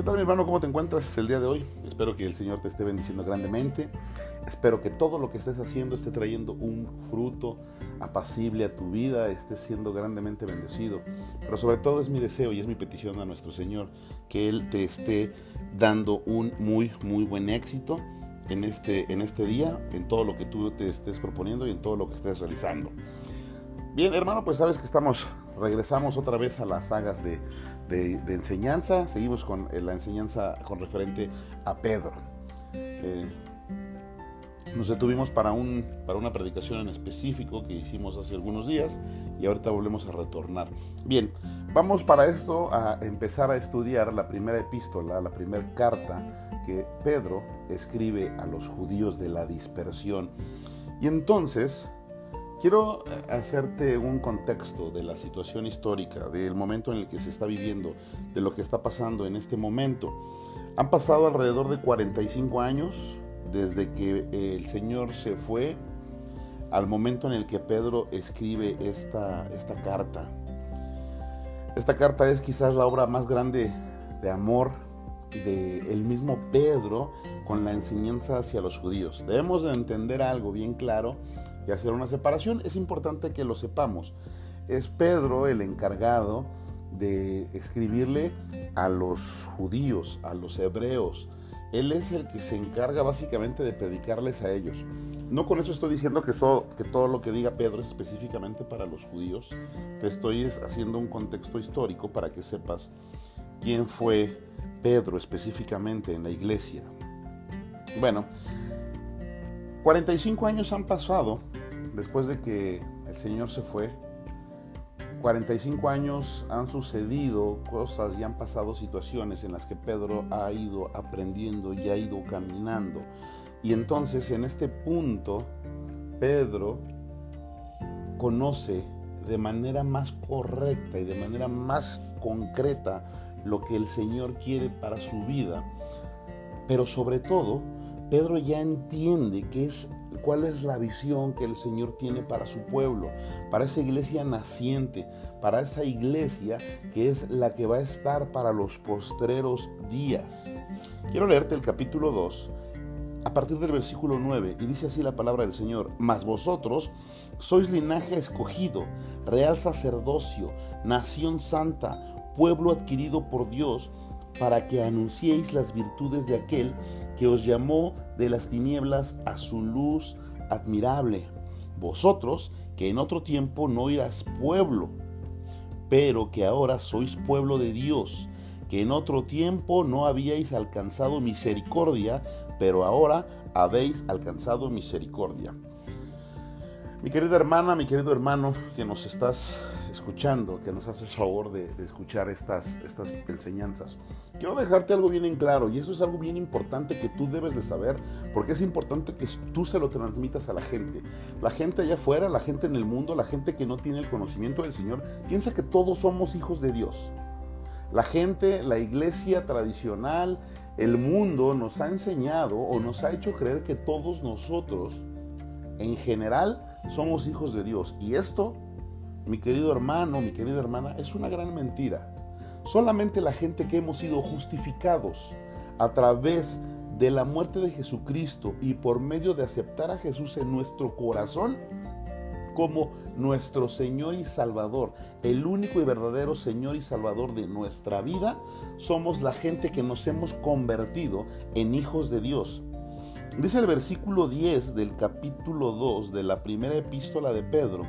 ¿Qué tal mi hermano? ¿Cómo te encuentras el día de hoy? Espero que el Señor te esté bendiciendo grandemente. Espero que todo lo que estés haciendo esté trayendo un fruto apacible a tu vida, estés siendo grandemente bendecido. Pero sobre todo es mi deseo y es mi petición a nuestro Señor que Él te esté dando un muy, muy buen éxito en este, en este día, en todo lo que tú te estés proponiendo y en todo lo que estés realizando. Bien, hermano, pues sabes que estamos, regresamos otra vez a las sagas de, enseñanza, seguimos con eh, la enseñanza con referente a Pedro. Eh, nos detuvimos para, un, para una predicación en específico que hicimos hace algunos días y ahorita volvemos a retornar. Bien, vamos para esto a empezar a estudiar la primera epístola, la primera carta que Pedro escribe a los judíos de la dispersión. Y entonces Quiero eh, hacerte un contexto de la situación histórica, del momento en el que se está viviendo, de lo que está pasando en este momento. Han pasado alrededor de 45 años desde que el Señor se fue al momento en el que Pedro escribe esta, esta carta. Esta carta es quizás la obra más grande de amor del el mismo Pedro con la enseñanza hacia los judíos. Debemos de entender algo bien claro y hacer una separación. Es importante que lo sepamos. Es Pedro el encargado de escribirle a los judíos, a los hebreos. Él es el que se encarga básicamente de predicarles a ellos. No con eso estoy diciendo que, que todo lo que diga Pedro es específicamente para los judíos. Te estoy haciendo un contexto histórico para que sepas quién fue Pedro específicamente en la iglesia. Bueno, 45 años han pasado después de que el Señor se fue, 45 años han sucedido cosas y han pasado situaciones en las que Pedro ha ido aprendiendo y ha ido caminando. Y entonces en este punto, Pedro conoce de manera más correcta y de manera más concreta lo que el Señor quiere para su vida. Pero sobre todo, Pedro ya entiende es cuál es la visión que el Señor tiene para su pueblo, para esa iglesia naciente, para esa iglesia que es la que va a estar para los postreros días. Quiero leerte el capítulo 2 a partir del versículo 9 y dice así la palabra del Señor, mas vosotros sois linaje escogido, real sacerdocio, nación santa, pueblo adquirido por Dios, para que anunciéis las virtudes de aquel que os llamó de las tinieblas a su luz admirable. Vosotros, que en otro tiempo no eras pueblo, pero que ahora sois pueblo de Dios, que en otro tiempo no habíais alcanzado misericordia, pero ahora habéis alcanzado misericordia. Mi querida hermana, mi querido hermano, que nos estás escuchando, que nos haces favor de, escuchar estas, estas enseñanzas. Quiero dejarte algo bien en claro y eso es algo bien importante que tú debes de saber porque es importante que tú se lo transmitas a la gente. La gente allá afuera, la gente en el mundo, la gente que no tiene el conocimiento del Señor, piensa que todos somos hijos de Dios. La gente, la iglesia tradicional, el mundo nos ha enseñado o nos ha hecho creer que todos nosotros, en general, somos hijos de Dios. Y esto mi querido hermano, mi querida hermana, es una gran mentira. Solamente la gente que hemos sido justificados a través de la muerte de Jesucristo y por medio de aceptar a Jesús en nuestro corazón como nuestro Señor y Salvador, el único y verdadero Señor y Salvador de nuestra vida, somos la gente que nos hemos convertido en hijos de Dios. Dice el versículo 10 del capítulo 2 de la primera epístola de Pedro,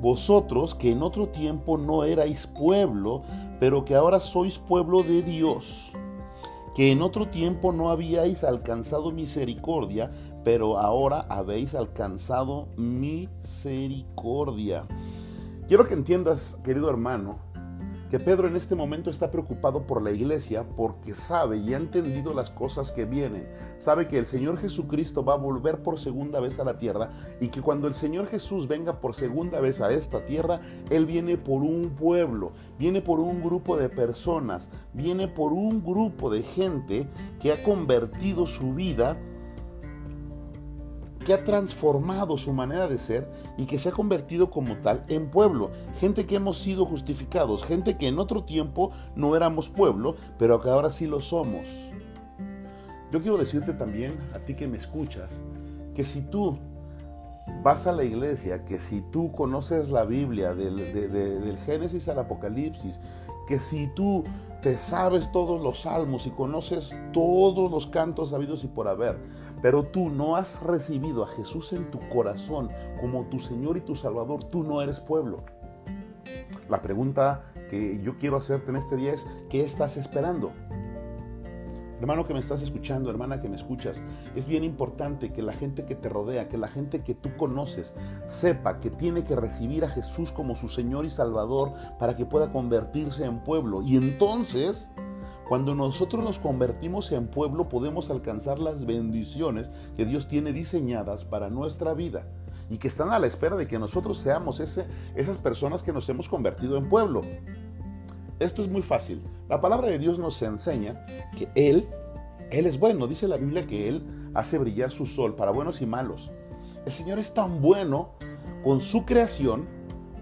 vosotros que en otro tiempo no erais pueblo, pero que ahora sois pueblo de Dios, que en otro tiempo no habíais alcanzado misericordia, pero ahora habéis alcanzado misericordia. Quiero que entiendas, querido hermano, que Pedro en este momento está preocupado por la iglesia porque sabe y ha entendido las cosas que vienen. Sabe que el Señor Jesucristo va a volver por segunda vez a la tierra y que cuando el Señor Jesús venga por segunda vez a esta tierra, Él viene por un pueblo, viene por un grupo de personas, viene por un grupo de gente que ha convertido su vida que ha transformado su manera de ser y que se ha convertido como tal en pueblo. Gente que hemos sido justificados, gente que en otro tiempo no éramos pueblo, pero que ahora sí lo somos. Yo quiero decirte también, a ti que me escuchas, que si tú vas a la iglesia, que si tú conoces la Biblia del, del Génesis al Apocalipsis, que si tú te sabes todos los salmos y conoces todos los cantos habidos y por haber, pero tú no has recibido a Jesús en tu corazón como tu Señor y tu Salvador, tú no eres pueblo. La pregunta que yo quiero hacerte en este día es, ¿qué estás esperando? Hermano que me estás escuchando, hermana que me escuchas, es bien importante que la gente que te rodea, que la gente que tú conoces, sepa que tiene que recibir a Jesús como su Señor y Salvador para que pueda convertirse en pueblo. Y entonces, cuando nosotros nos convertimos en pueblo, podemos alcanzar las bendiciones que Dios tiene diseñadas para nuestra vida y que están a la espera de que nosotros seamos ese, esas personas que nos hemos convertido en pueblo. Esto es muy fácil. La palabra de Dios nos enseña que Él, Él es bueno. Dice la Biblia que Él hace brillar su sol para buenos y malos. El Señor es tan bueno con su creación,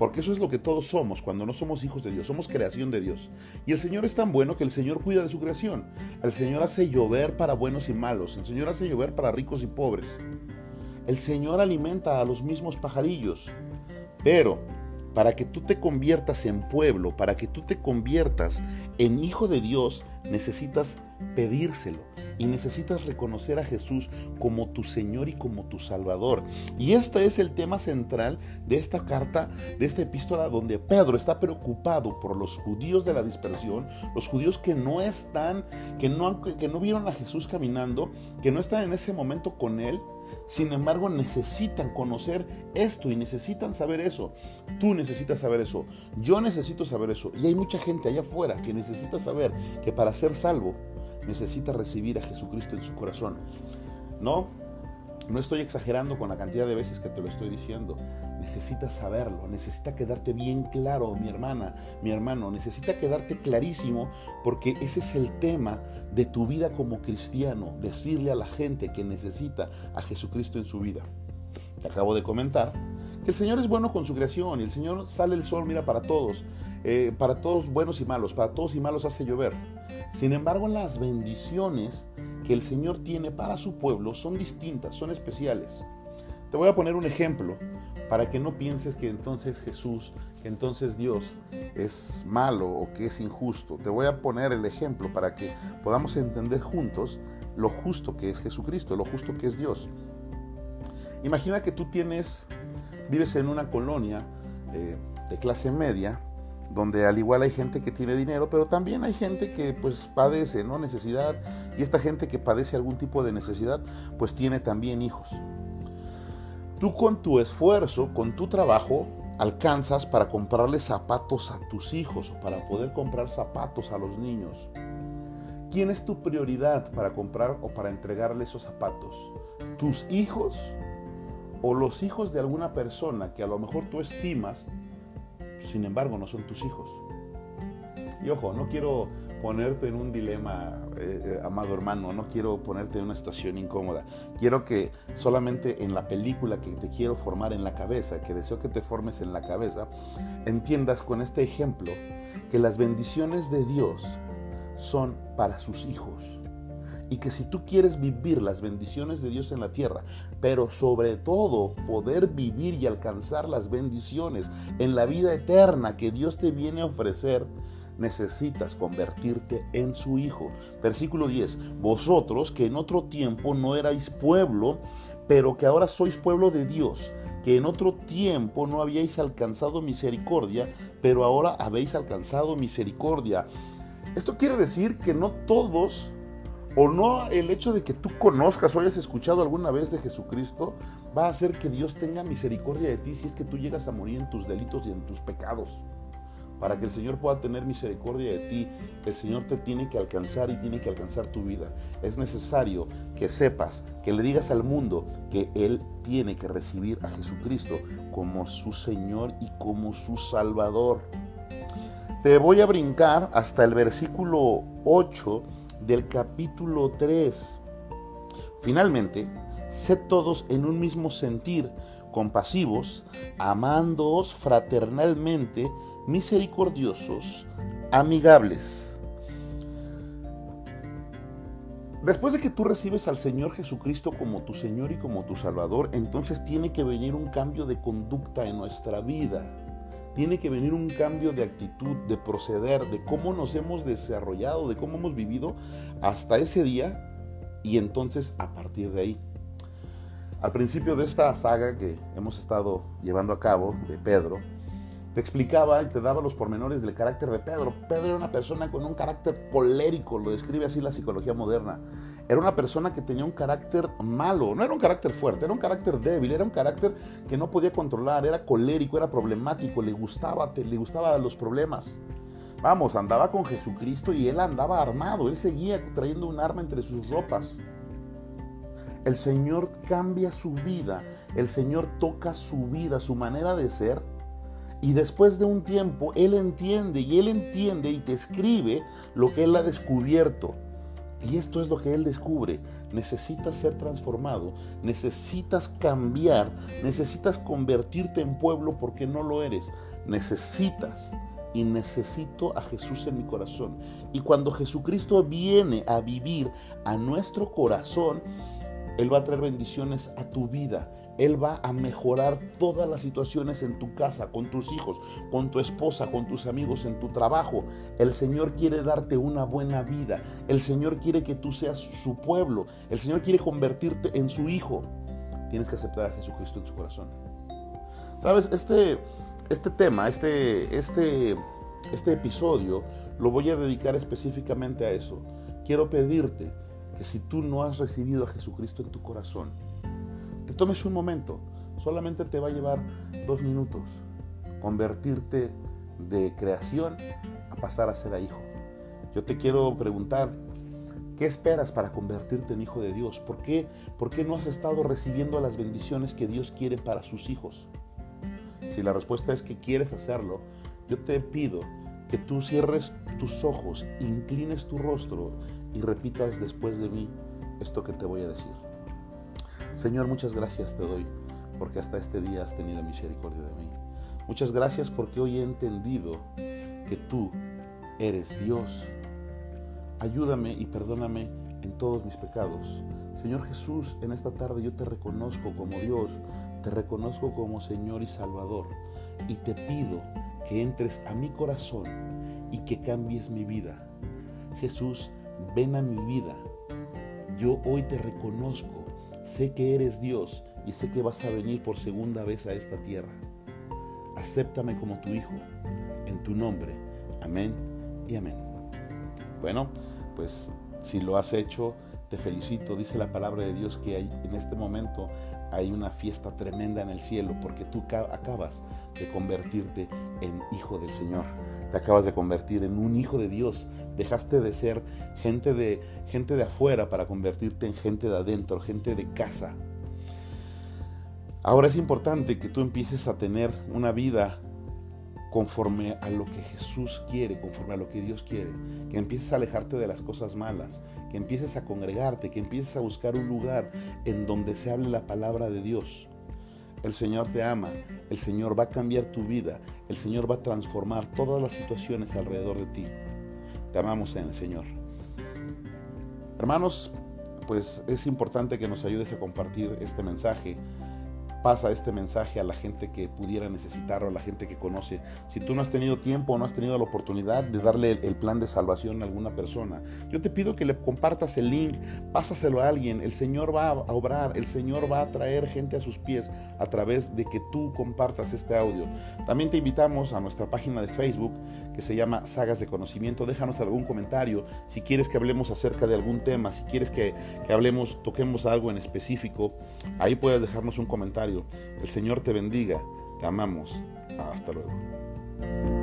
porque eso es lo que todos somos cuando no somos hijos de Dios, somos creación de Dios. Y el Señor es tan bueno que el Señor cuida de su creación. El Señor hace llover para buenos y malos. El Señor hace llover para ricos y pobres. El Señor alimenta a los mismos pajarillos. Pero para que tú te conviertas en pueblo, para que tú te conviertas en hijo de Dios, necesitas pedírselo y necesitas reconocer a Jesús como tu Señor y como tu Salvador. Y este es el tema central de esta carta, de esta epístola, donde Pedro está preocupado por los judíos de la dispersión, los judíos que no están, que no, que no vieron a Jesús caminando, que no están en ese momento con Él sin embargo, necesitan conocer esto y necesitan saber eso. Tú necesitas saber eso. Yo necesito saber eso. Y hay mucha gente allá afuera que necesita saber que para ser salvo necesita recibir a Jesucristo en su corazón. No, no estoy exagerando con la cantidad de veces que te lo estoy diciendo. Necesitas saberlo, necesita quedarte bien claro, mi hermana, mi hermano, necesita quedarte clarísimo porque ese es el tema de tu vida como cristiano, decirle a la gente que necesita a Jesucristo en su vida. Te acabo de comentar que el Señor es bueno con su creación y el Señor sale el sol, mira, para todos, eh, para todos buenos y malos, para todos y malos hace llover. Sin embargo, las bendiciones que el Señor tiene para su pueblo son distintas, son especiales. Te voy a poner un ejemplo para que no pienses que entonces Jesús, que entonces Dios es malo o que es injusto. Te voy a poner el ejemplo para que podamos entender juntos lo justo que es Jesucristo, lo justo que es Dios. Imagina que tú tienes, vives en una colonia eh, de clase media donde al igual hay gente que tiene dinero, pero también hay gente que pues padece, ¿no? Necesidad, y esta gente que padece algún tipo de necesidad, pues tiene también hijos. Tú con tu esfuerzo, con tu trabajo, alcanzas para comprarle zapatos a tus hijos o para poder comprar zapatos a los niños. ¿Quién es tu prioridad para comprar o para entregarle esos zapatos? ¿Tus hijos o los hijos de alguna persona que a lo mejor tú estimas sin embargo no son tus hijos. Y ojo, no quiero ponerte en un dilema, eh, eh, amado hermano, no quiero ponerte en una situación incómoda. Quiero que solamente en la película que te quiero formar en la cabeza, que deseo que te formes en la cabeza, entiendas con este ejemplo que las bendiciones de Dios son para sus hijos y que si tú quieres vivir las bendiciones de Dios en la tierra, pero sobre todo poder vivir y alcanzar las bendiciones en la vida eterna que Dios te viene a ofrecer, necesitas convertirte en su hijo. Versículo 10. Vosotros que en otro tiempo no erais pueblo, pero que ahora sois pueblo de Dios, que en otro tiempo no habíais alcanzado misericordia, pero ahora habéis alcanzado misericordia. Esto quiere decir que no todos o no el hecho de que tú conozcas o hayas escuchado alguna vez de Jesucristo va a hacer que Dios tenga misericordia de ti si es que tú llegas a morir en tus delitos y en tus pecados. Para que el Señor pueda tener misericordia de ti, el Señor te tiene que alcanzar y tiene que alcanzar tu vida. Es necesario que sepas, que le digas al mundo que Él tiene que recibir a Jesucristo como su Señor y como su Salvador. Te voy a brincar hasta el versículo 8 del capítulo 3. Finalmente, sed todos en un mismo sentir, compasivos, amándoos fraternalmente, misericordiosos, amigables. Después de que tú recibes al Señor Jesucristo como tu Señor y como tu Salvador, entonces tiene que venir un cambio de conducta en nuestra vida. Tiene que venir un cambio de actitud, de proceder, de cómo nos hemos desarrollado, de cómo hemos vivido hasta ese día y entonces a partir de ahí. Al principio de esta saga que hemos estado llevando a cabo de Pedro, te explicaba y te daba los pormenores del carácter de Pedro. Pedro era una persona con un carácter colérico, lo describe así la psicología moderna. Era una persona que tenía un carácter malo, no era un carácter fuerte, era un carácter débil, era un carácter que no podía controlar, era colérico, era problemático, le gustaba, le gustaba los problemas. Vamos, andaba con Jesucristo y él andaba armado, él seguía trayendo un arma entre sus ropas. El Señor cambia su vida, el Señor toca su vida, su manera de ser. Y después de un tiempo, Él entiende y Él entiende y te escribe lo que Él ha descubierto. Y esto es lo que Él descubre. Necesitas ser transformado, necesitas cambiar, necesitas convertirte en pueblo porque no lo eres. Necesitas y necesito a Jesús en mi corazón. Y cuando Jesucristo viene a vivir a nuestro corazón, él va a traer bendiciones a tu vida. Él va a mejorar todas las situaciones en tu casa, con tus hijos, con tu esposa, con tus amigos, en tu trabajo. El Señor quiere darte una buena vida. El Señor quiere que tú seas su pueblo. El Señor quiere convertirte en su hijo. Tienes que aceptar a Jesucristo en tu corazón. Sabes, este, este tema, este, este, este episodio, lo voy a dedicar específicamente a eso. Quiero pedirte que si tú no has recibido a Jesucristo en tu corazón, tomes un momento, solamente te va a llevar dos minutos, convertirte de creación a pasar a ser a hijo. Yo te quiero preguntar, ¿qué esperas para convertirte en hijo de Dios? ¿Por qué, ¿Por qué no has estado recibiendo las bendiciones que Dios quiere para sus hijos? Si la respuesta es que quieres hacerlo, yo te pido que tú cierres tus ojos, inclines tu rostro y repitas después de mí esto que te voy a decir. Señor, muchas gracias te doy porque hasta este día has tenido misericordia de mí. Muchas gracias porque hoy he entendido que tú eres Dios. Ayúdame y perdóname en todos mis pecados. Señor Jesús, en esta tarde yo te reconozco como Dios, te reconozco como Señor y Salvador y te pido que entres a mi corazón y que cambies mi vida. Jesús, ven a mi vida. Yo hoy te reconozco, sé que eres Dios y sé que vas a venir por segunda vez a esta tierra. Acéptame como tu Hijo, en tu nombre. Amén y amén. Bueno, pues si lo has hecho, te felicito. Dice la palabra de Dios que en este momento hay una fiesta tremenda en el cielo porque tú acabas de convertirte en hijo del Señor te acabas de convertir en un hijo de Dios. Dejaste de ser gente de, gente de afuera para convertirte en gente de adentro, gente de casa. Ahora es importante que tú empieces a tener una vida conforme a lo que Jesús quiere, conforme a lo que Dios quiere, que empieces a alejarte de las cosas malas, que empieces a congregarte, que empieces a buscar un lugar en donde se hable la palabra de Dios. El Señor te ama, el Señor va a cambiar tu vida, el Señor va a transformar todas las situaciones alrededor de ti. Te amamos en el Señor. Hermanos, pues es importante que nos ayudes a compartir este mensaje pasa este mensaje a la gente que pudiera necesitarlo, a la gente que conoce. Si tú no has tenido tiempo o no has tenido la oportunidad de darle el, plan de salvación a alguna persona, yo te pido que le compartas el link, pásaselo a alguien. El Señor va a obrar, el Señor va a traer gente a sus pies a través de que tú compartas este audio. También te invitamos a nuestra página de Facebook que se llama Sagas de Conocimiento. Déjanos algún comentario si quieres que hablemos acerca de algún tema, si quieres que, que hablemos, toquemos algo en específico. Ahí puedes dejarnos un comentario el Señor te bendiga. Te amamos. Hasta luego.